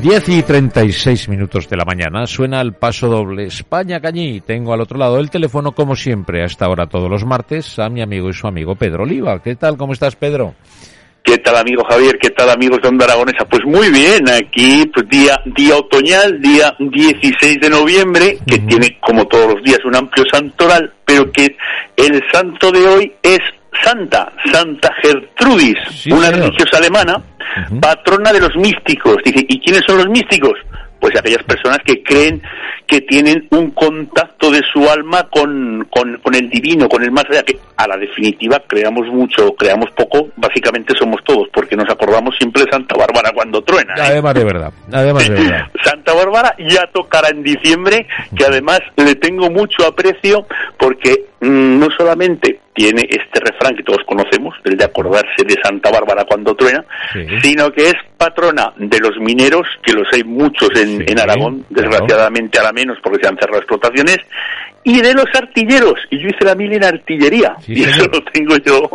10 y 36 minutos de la mañana suena el paso doble España Cañí. Tengo al otro lado del teléfono, como siempre, a esta hora todos los martes, a mi amigo y su amigo Pedro Oliva. ¿Qué tal? ¿Cómo estás, Pedro? ¿Qué tal, amigo Javier? ¿Qué tal, amigos de Onda Aragonesa? Pues muy bien, aquí, pues día, día otoñal, día 16 de noviembre, que tiene, como todos los días, un amplio santoral, pero que el santo de hoy es Santa, Santa Gertrudis, una religiosa alemana, patrona de los místicos. Dice, ¿y quiénes son los místicos? Pues aquellas personas que creen que tienen un contacto de su alma con, con, el divino, con el más allá, que a la definitiva creamos mucho, creamos poco, básicamente somos todos, porque nos acordamos siempre de Santa Bárbara cuando truena. ¿eh? Además de verdad, además de verdad. Santa Bárbara ya tocará en diciembre, que además le tengo mucho aprecio porque mm, no solamente tiene este refrán que todos conocemos, el de acordarse de Santa Bárbara cuando truena, sino que es patrona de los mineros, que los hay muchos en, en Aragón, desgraciadamente ahora menos porque se han cerrado explotaciones, y de los artilleros. Y yo hice la mil en artillería. y eso lo tengo yo.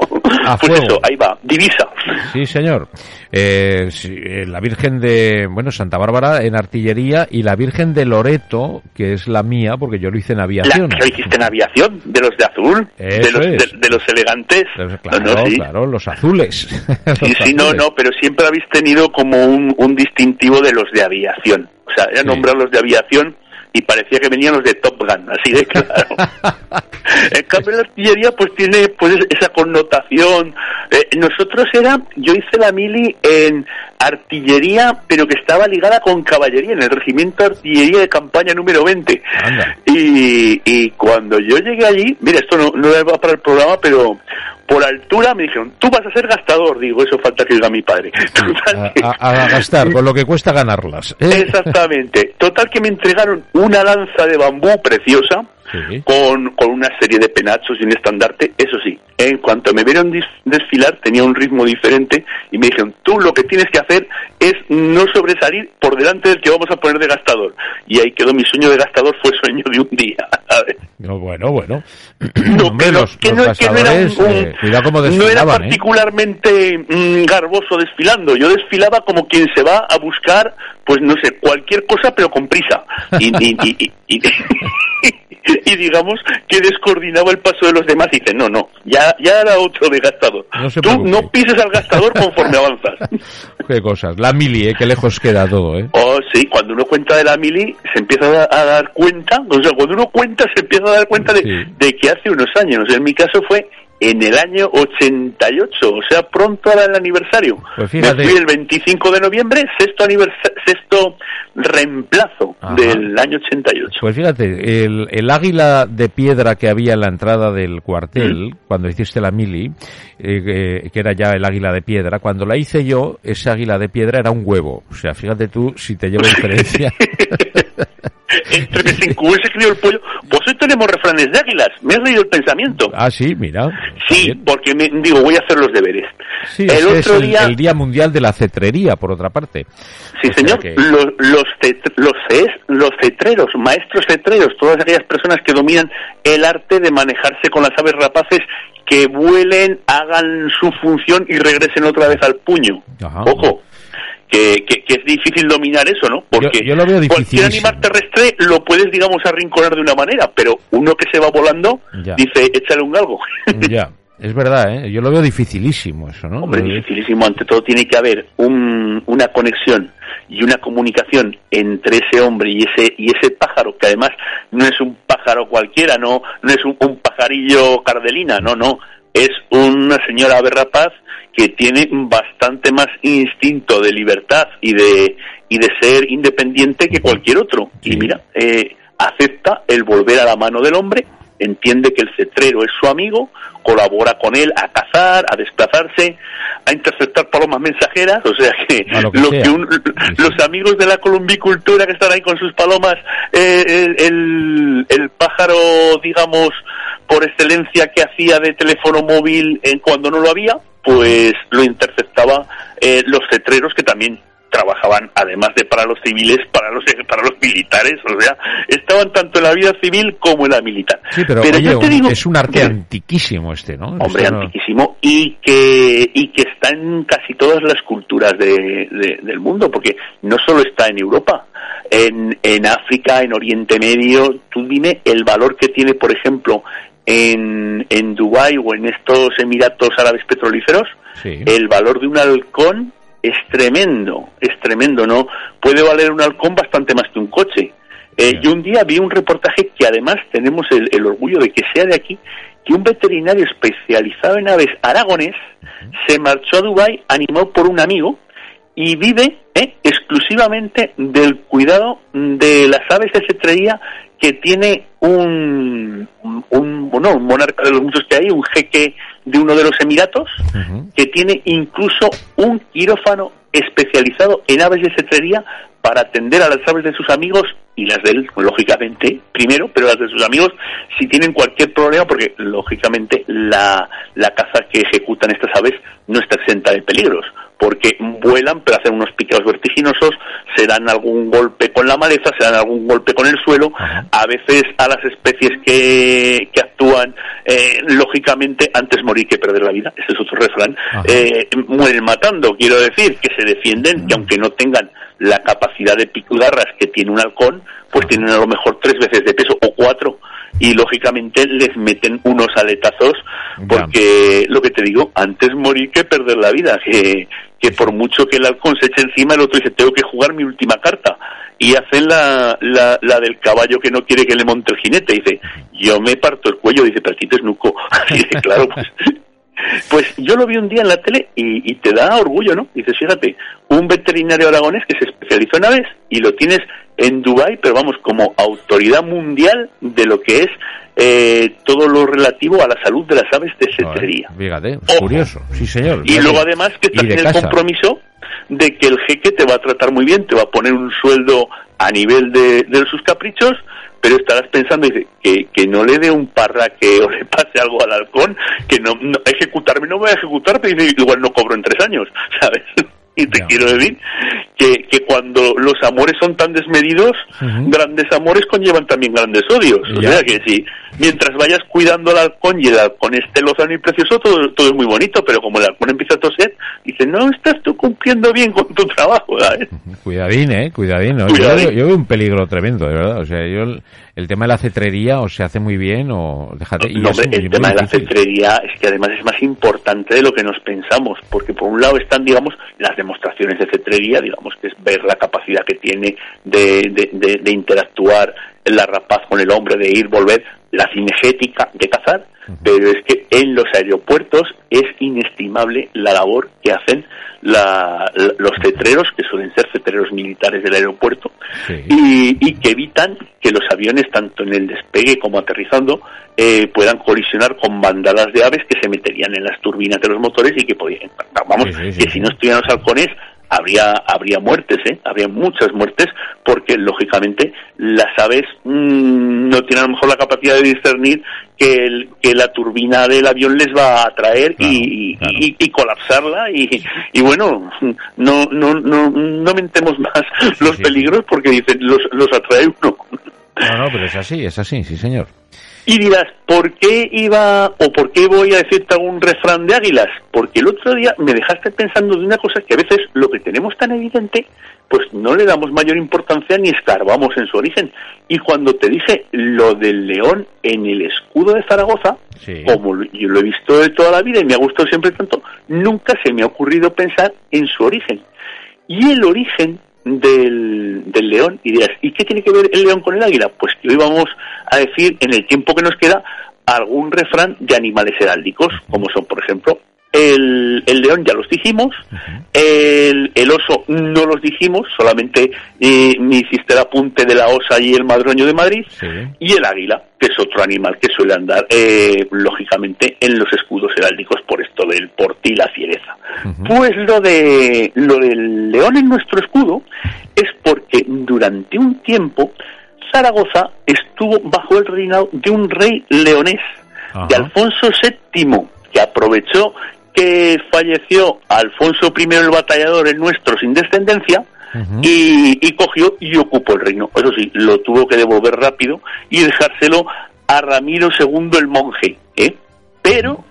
pues eso, ahí va, divisa. Sí, señor. Eh, eh, la Virgen de, bueno, Santa Bárbara en artillería y la Virgen de Loreto, que es la mía, porque yo lo hice en aviación. ¿Lo hiciste en aviación? ¿De los de azul? de, los, de, los elegantes. Claro, claro, los azules. sí, sí, no, no, pero siempre habéis tenido como un, un distintivo de los de aviación. O sea, era nombrar los de aviación y parecía que venían los de Top Gun, así de claro. en cambio la artillería pues tiene pues esa connotación. Eh, nosotros era, yo hice la mili en artillería, pero que estaba ligada con caballería, en el regimiento de artillería de campaña número 20. Y, y cuando yo llegué allí, mira, esto no, no va para el programa, pero por altura me dijeron, tú vas a ser gastador. Digo, eso falta que diga mi padre. a, gastar, con lo que cuesta ganarlas. ¿eh? Exactamente. Total que me entregaron una lanza de bambú preciosa, con, con una serie de penachos y un estandarte. Eso sí, en cuanto me vieron desfilar, tenía un ritmo diferente y me dijeron, tú lo que tienes que hacer es no sobresalir por delante del que vamos a poner de gastador. Y ahí quedó mi sueño de gastador, fue sueño de un día. No, bueno, bueno. No, que, no, que, no, era, ¿eh? particularmente mm, garboso desfilando. Yo desfilaba como quien se va a buscar, pues no sé, cualquier cosa, pero con prisa. y, y, y y digamos que descoordinaba el paso de los demás y dice, no, no, ya, ya era otro de gastador. Tú no pises al gastador conforme avanzas. Qué cosas. La mili, ¿eh? Qué lejos queda todo, ¿eh? Oh, sí, cuando uno cuenta de la mili se empieza a, dar cuenta, o sea, cuando uno cuenta se empieza a dar cuenta de, de que hace unos años, en mi caso fue en el año 88, o sea, pronto era el aniversario. Pues Me fui el 25 de noviembre, sexto, sexto reemplazo del año 88. Pues fíjate, el, águila de piedra que había en la entrada del cuartel, mm. cuando hiciste la mili, eh, que era ya el águila de piedra, cuando la hice yo, ese águila de piedra era un huevo. O sea, fíjate tú si te lleva diferencia. entre que se incubó y se crió el pollo. Hoy tenemos refranes de águilas. Me has leído el pensamiento. Ah, sí, mira. Sí, porque me, digo, voy a hacer los deberes. Sí, el otro día... el Día Mundial de la Cetrería, por otra parte. Sí, señor. Los, los, los, los cetreros, maestros cetreros, todas aquellas personas que dominan el arte de manejarse con las aves rapaces que vuelen, hagan su función y regresen otra vez al puño. Ojo, que, que, es difícil dominar eso, ¿no? Porque cualquier animal terrestre lo puedes, digamos, arrinconar de una manera, pero uno que se va volando dice, échale un galgo. ya. Es verdad, ¿eh? yo lo veo dificilísimo eso, ¿no? Hombre, dificilísimo. Ante todo tiene que haber un, una conexión y una comunicación entre ese hombre y ese y ese pájaro que además no es un pájaro cualquiera, no no es un, un pajarillo cardelina, no, no, es una señora ave rapaz que tiene bastante más instinto de libertad y de, y de ser independiente que cualquier otro. Y mira, eh, acepta el volver a la mano del hombre entiende que el cetrero es su amigo, colabora con él a cazar, a desplazarse, a interceptar palomas mensajeras, o sea que, lo que, los amigos de la columbicultura que están ahí con sus palomas, eh, el, el, pájaro, digamos, por excelencia que hacía de teléfono móvil en cuando no lo había, pues lo interceptaba eh, los cetreros que también trabajaban además de para los civiles para los para los militares o sea estaban tanto en la vida civil como en la militar. Sí pero, yo te digo, es un arte antiquísimo este no hombre antiquísimo y que y que está en casi todas las culturas de, del mundo porque no solo está en Europa en, en África en Oriente Medio tú dime el valor que tiene por ejemplo en, en Dubái o en estos Emiratos Árabes Petrolíferos, el valor de un halcón es tremendo, es tremendo, ¿no? Puede valer un halcón bastante más que un coche. Eh, Yo un día vi un reportaje que además tenemos el, orgullo de que sea de aquí, que un veterinario especializado en aves aragonés se marchó a Dubái animado por un amigo y vive eh, exclusivamente del cuidado de las aves de cetrería que tiene un, un, bueno, un monarca de los muchos que hay, un jeque de uno de los Emiratos, que tiene incluso un quirófano especializado en aves de cetrería para atender a las aves de sus amigos y las de él, lógicamente, primero, pero las de sus amigos si tienen cualquier problema, porque lógicamente la, la caza que ejecutan estas aves no está exenta de peligros porque vuelan, pero hacen unos piqueos vertiginosos, se dan algún golpe con la maleza, se dan algún golpe con el suelo, a veces a las especies que, que actúan, eh, lógicamente, antes morir que perder la vida, ese es otro refrán, eh, mueren matando, quiero decir, que se defienden, que aunque no tengan la capacidad de picudarras que tiene un halcón, pues tienen a lo mejor tres veces de peso o cuatro. Y lógicamente les meten unos aletazos porque lo que te digo, antes morir que perder la vida, que, que por mucho que el halcón se eche encima, el otro dice, tengo que jugar mi última carta. Y hacen la, la, la del caballo que no quiere que le monte el jinete. Dice, yo me parto el cuello. Dice, pero aquí te esnuco. dice, claro, pues, pues yo lo vi un día en la tele y, y, te da orgullo, ¿no? Dices, fíjate, un veterinario aragonés que se especializó en aves y lo tienes en Dubái, pero vamos, como autoridad mundial de lo que es eh, todo lo relativo a la salud de las aves de cetrería. Fíjate, curioso, sí señor. Y luego además que estás en el compromiso de que el jeque te va a tratar muy bien, te va a poner un sueldo a nivel de, de sus caprichos, pero estarás pensando que, que no le dé un parraque o le pase algo al halcón, que no, no ejecutarme no voy a ejecutar, pero igual no cobro en tres años, ¿sabes? Y te quiero decir que, que cuando los amores son tan desmedidos, grandes amores conllevan también grandes odios. O sea que si mientras vayas cuidando al halcón y el halcón esté lozano y precioso, todo, todo es muy bonito, pero como el halcón empieza a toser, dice, no estás tú cumpliendo bien con tu trabajo. ¿sabes? Cuidadín, ¿eh? Cuidadín. Yo, yo, veo un peligro tremendo, de verdad. O sea, yo el, tema de la cetrería o se hace muy bien o déjate. No, el tema de la cetrería es que además es más importante de lo que nos pensamos, porque por un lado están, digamos, las demostraciones de cetrería, digamos, que es ver la capacidad que tiene de, de, de interactuar la rapaz con el hombre, de ir, volver, la cinegética de cazar, pero es que en los aeropuertos es inestimable la labor que hacen los cetreros, que suelen ser cetreros militares del aeropuerto, y, que evitan que los aviones, tanto en el despegue como aterrizando, eh, puedan colisionar con bandadas de aves que se meterían en las turbinas de los motores y que podían, vamos, que si no estuvieran los halcones, habría habría muertes, ¿eh? Habría muchas muertes porque lógicamente las aves mmm, no tienen a lo mejor la capacidad de discernir que, el, que la turbina del avión les va a atraer y, y, colapsarla y, y bueno no no no no mentemos más los peligros porque dicen los los atrae uno. No, no, pero es así, es así, sí señor. Y dirás, ¿por qué iba o por qué voy a decirte algún refrán de águilas? Porque el otro día me dejaste pensando de una cosa que a veces lo que tenemos tan evidente, pues no le damos mayor importancia ni escarbamos en su origen. Y cuando te dije lo del león en el escudo de Zaragoza, como yo lo he visto de toda la vida y me ha gustado siempre tanto, nunca se me ha ocurrido pensar en su origen. Y el origen del, del león y dirás, ¿y qué tiene que ver el león con el águila? Pues que hoy vamos a decir, en el tiempo que nos queda, algún refrán de animales heráldicos, como son, por ejemplo, el, el león ya los dijimos, el, el oso no los dijimos, solamente eh, me hiciste el apunte de la osa y el madroño de Madrid, y el águila, que es otro animal que suele andar, eh, lógicamente, en los escudos heráldicos por esto del portil y la fiereza. Pues lo, de, lo del león en nuestro escudo es porque durante un tiempo Zaragoza estuvo bajo el reinado de un rey leonés, de Alfonso VII, que aprovechó que falleció Alfonso I el batallador en nuestro sin descendencia y, cogió y ocupó el reino. Eso sí, lo tuvo que devolver rápido y dejárselo a Ramiro II el monje. ¿eh? Pero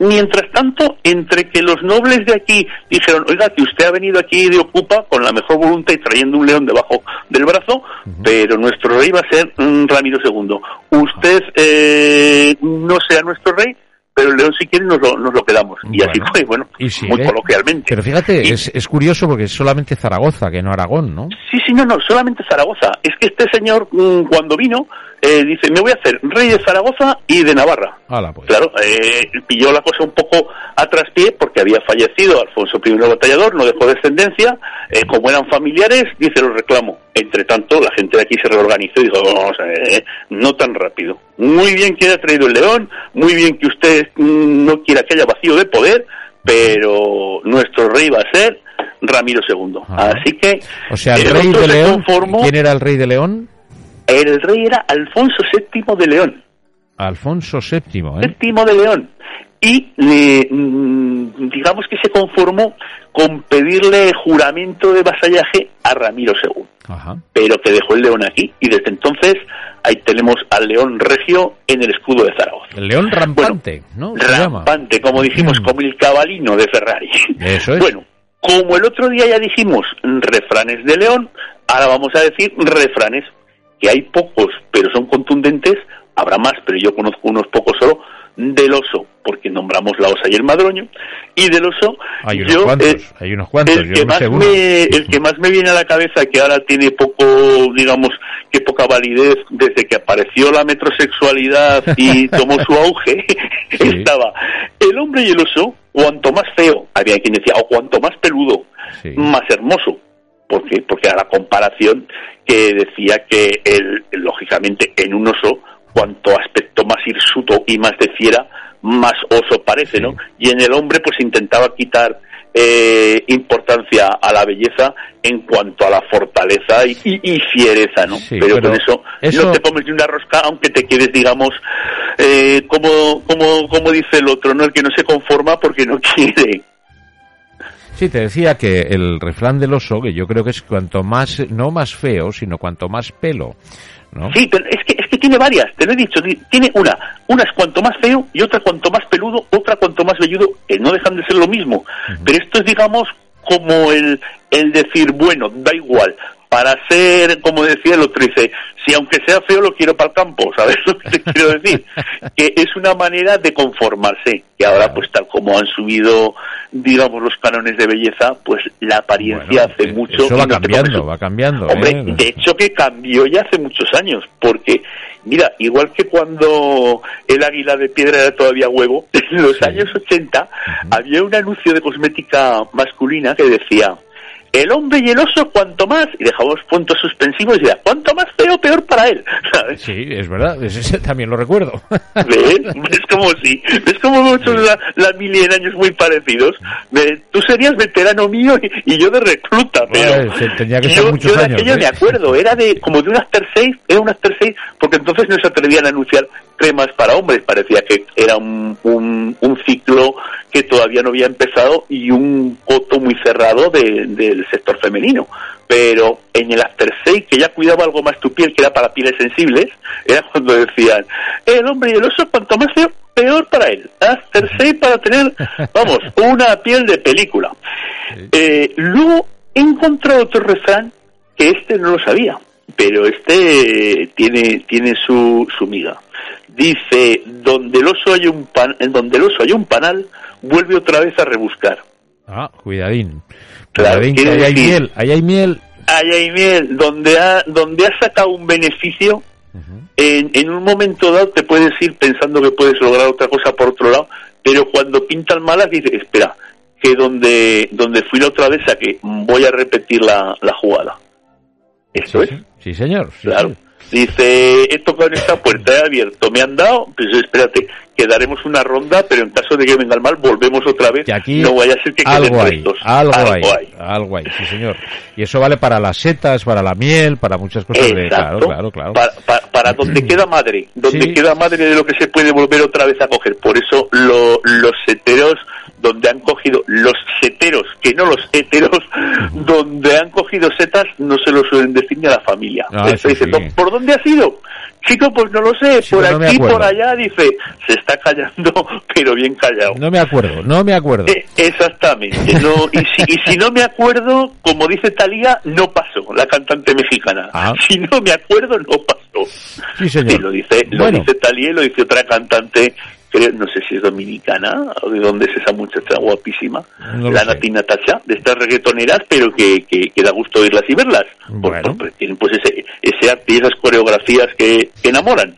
Mientras tanto, entre que los nobles de aquí dijeron, oiga, que usted ha venido aquí de Ocupa con la mejor voluntad y trayendo un león debajo del brazo, pero nuestro rey va a ser Ramiro II. Usted eh, no sea nuestro rey, pero el León si quiere nos lo, nos lo quedamos. Y así fue, bueno, muy coloquialmente. Pero fíjate, es, es curioso porque es solamente Zaragoza, que no Aragón, ¿no? Sí, sí, no, no, solamente Zaragoza. Es que este señor, mm, cuando vino, eh, dice, me voy a hacer rey de Zaragoza y de Navarra. pues. Claro, eh, pilló la cosa un poco a traspié porque había fallecido Alfonso I Batallador, no dejó descendencia, eh, como eran familiares, dice, lo reclamo. Entre tanto, la gente de aquí se reorganizó y dijo, vamos, eh, no tan rápido. Muy bien que haya traído el león, muy bien que usted mm, no quiera que haya vacío de poder, pero nuestro rey va a ser Ramiro II. Así que... O sea, el rey de León, ¿quién era el rey de León? El rey era Alfonso VII de León. Alfonso VII, ¿eh? VII de León. Y mm, digamos que se conformó con pedirle juramento de vasallaje a Ramiro II. Pero que dejó el león aquí y desde entonces ahí tenemos al león regio en el escudo de Zaragoza. El león rampante, ¿no? Rampante, como dijimos, mm. como el cabalino de Ferrari. Eso es. Bueno, como el otro día ya dijimos refranes de león, ahora vamos a decir refranes que hay pocos, pero son contundentes, habrá más, pero yo conozco unos pocos solo, del oso, porque nombramos la osa y el madroño, y del oso, hay unos cuantos, eh, hay unos cuantos, el, que más me, el que más me viene a la cabeza, que ahora tiene poco, digamos, que poca validez, desde que apareció la metrosexualidad y tomó su auge, estaba el hombre y el oso, cuanto más feo, había quien decía, o cuanto más peludo, más hermoso. ¿Por qué? Porque era la comparación que decía que, el, lógicamente, en un oso, cuanto aspecto más hirsuto y más de fiera, más oso parece, ¿no? Y en el hombre, pues intentaba quitar eh, importancia a la belleza en cuanto a la fortaleza y, fiereza, ¿no? pero, con eso, no te comes ni una rosca, aunque te quedes, digamos, eh, como, como, como dice el otro, ¿no? El que no se conforma porque no quiere. Sí, te decía que el refrán del oso, que yo creo que es cuanto más, no más feo, sino cuanto más pelo. ¿no? Sí, pero es que, es que tiene varias, te lo he dicho, tiene una, una es cuanto más feo y otra cuanto más peludo, otra cuanto más velludo, que no dejan de ser lo mismo. Pero esto es, digamos, como el, el decir, bueno, da igual, para ser, como decía el otro, dice, si aunque sea feo lo quiero para el campo, ¿sabes lo que te quiero decir? que es una manera de conformarse, que ahora pues tal como han subido, digamos, los cánones de belleza, pues la apariencia hace mucho... Eso va cambiando, va cambiando. Hombre, ¿eh? de hecho que cambió ya hace muchos años, porque, mira, igual que cuando el águila de piedra era todavía huevo, en los años 80 había un anuncio de cosmética masculina que decía el hombre y el oso cuanto más, y dejamos puntos suspensivos y decía, cuanto más feo, peor para él. Sí, es verdad, ese también lo recuerdo. ¿Ves? Es como si, es como muchos la, la mil años muy parecidos. tú serías veterano mío y, yo de recluta, pero tenía que yo, muchos yo de años, aquello ¿eh? me acuerdo, era de como de un After seis, era un After seis, porque entonces no se atrevían a anunciar cremas para hombres, parecía que era un, un, un ciclo que todavía no había empezado y un coto muy cerrado del sector femenino. Pero en el After Seis, que ya cuidaba algo más tu piel, que era para pieles sensibles, era cuando decían, el hombre y el oso, cuanto más feo, peor para él. After Seis para tener, vamos, una piel de película. Eh, luego he encontrado otro refrán que este no lo sabía, pero este tiene, tiene su, su miga. Dice, donde el oso hay un pan, en donde el oso hay un panal, vuelve otra vez a rebuscar. Ah, cuidadín. Cuidadín, que ahí hay miel, ahí hay miel. Ahí hay miel, donde ha, donde ha sacado un beneficio, en, en un momento dado te puedes ir pensando que puedes lograr otra cosa por otro lado, pero cuando pintan malas dice, espera, que donde, donde fui la otra vez a que voy a repetir la, la jugada. Esto es. Sí, señor. claro. Dice, he tocado en esta puerta, he abierto, me han dado, pues espérate, que daremos una ronda, pero en caso de que venga el mal, volvemos otra vez. Y aquí no vaya a ser que algo hay, algo, hay, algo hay, sí señor. Y eso vale para las setas, para la miel, para muchas cosas. De, claro, claro, claro. Para, para, donde queda madre, donde queda madre de lo que se puede volver otra vez a coger. Por eso lo, los seteros donde han cogido los seteros, que no los heteros, donde han cogido setas, no se lo suelen decir ni a la familia. Ah, ¿por dónde ha sido? Chico, pues no lo sé, por aquí, por allá, dice, se está callando, pero bien callado. No me acuerdo, no me acuerdo. Eh, exactamente, no, y, si, y si no me acuerdo, como dice Talía, no pasó, la cantante mexicana. Ah. Si no me acuerdo, no pasó. Sí, señor. lo dice, lo dice Talía y lo dice otra cantante no sé si es dominicana o de dónde es esa muchacha guapísima, la Natina Tacha, de estas reggaetoneras, pero que, que, da gusto oírlas y verlas. Bueno. tienen pues ese, ese arte y esas coreografías que, enamoran.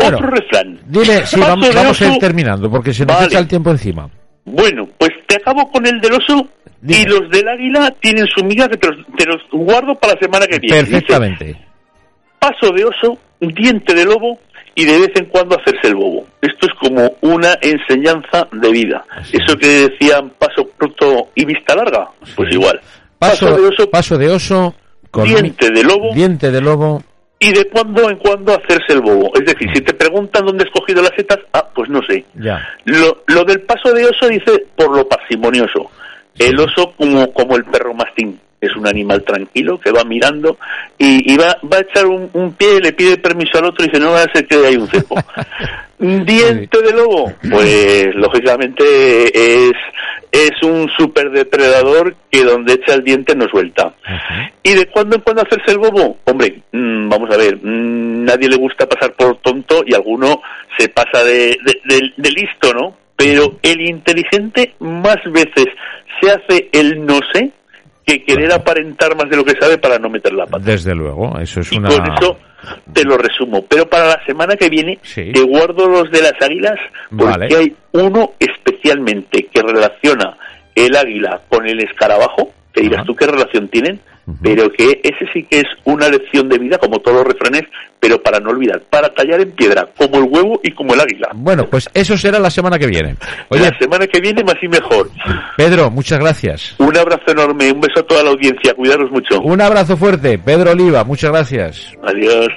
Otro refrán. Dile, sí, vamos, a ir terminando, porque se nos echa el tiempo encima. Bueno, pues te acabo con el del oso y los del águila tienen su miga que te los, guardo para la semana que viene. Perfectamente. paso de oso, diente de lobo, y de vez en cuando hacerse el bobo. Esto es como una enseñanza de vida. Eso que decían paso corto y vista larga, pues igual. Paso, de oso, paso de oso con diente de lobo, diente de lobo y de cuando en cuando hacerse el bobo. Es decir, si te preguntan dónde has cogido las setas, ah, pues no sé. Ya. Lo, lo del paso de oso dice por lo parsimonioso. El oso como, como el perro mastín es un animal tranquilo que va mirando y, va, va a echar un, pie, le pide permiso al otro y dice, no va a ser que hay un cepo. Diente de lobo, pues lógicamente es, es un superdepredador que donde echa el diente no suelta. ¿Y de cuando en cuando hacerse el bobo? Hombre, mm, vamos a ver, mm, nadie le gusta pasar por tonto y alguno se pasa de, de listo, ¿no? Pero el inteligente más veces se hace el no sé que querer aparentar más de lo que sabe para no meter la pata. Desde luego, eso es y una... con eso te lo resumo. Pero para la semana que viene te guardo los de las águilas porque hay uno especialmente que relaciona el águila con el escarabajo. Te dirás tú qué relación tienen pero que ese sí que es una lección de vida, como todos los refranes, pero para no olvidar, para tallar en piedra, como el huevo y como el águila. Bueno, pues eso será la semana que viene. la semana que viene más y mejor. Pedro, muchas gracias. Un abrazo enorme, un beso a toda la audiencia, cuidaros mucho. Un abrazo fuerte, Pedro Oliva, muchas gracias. Adiós.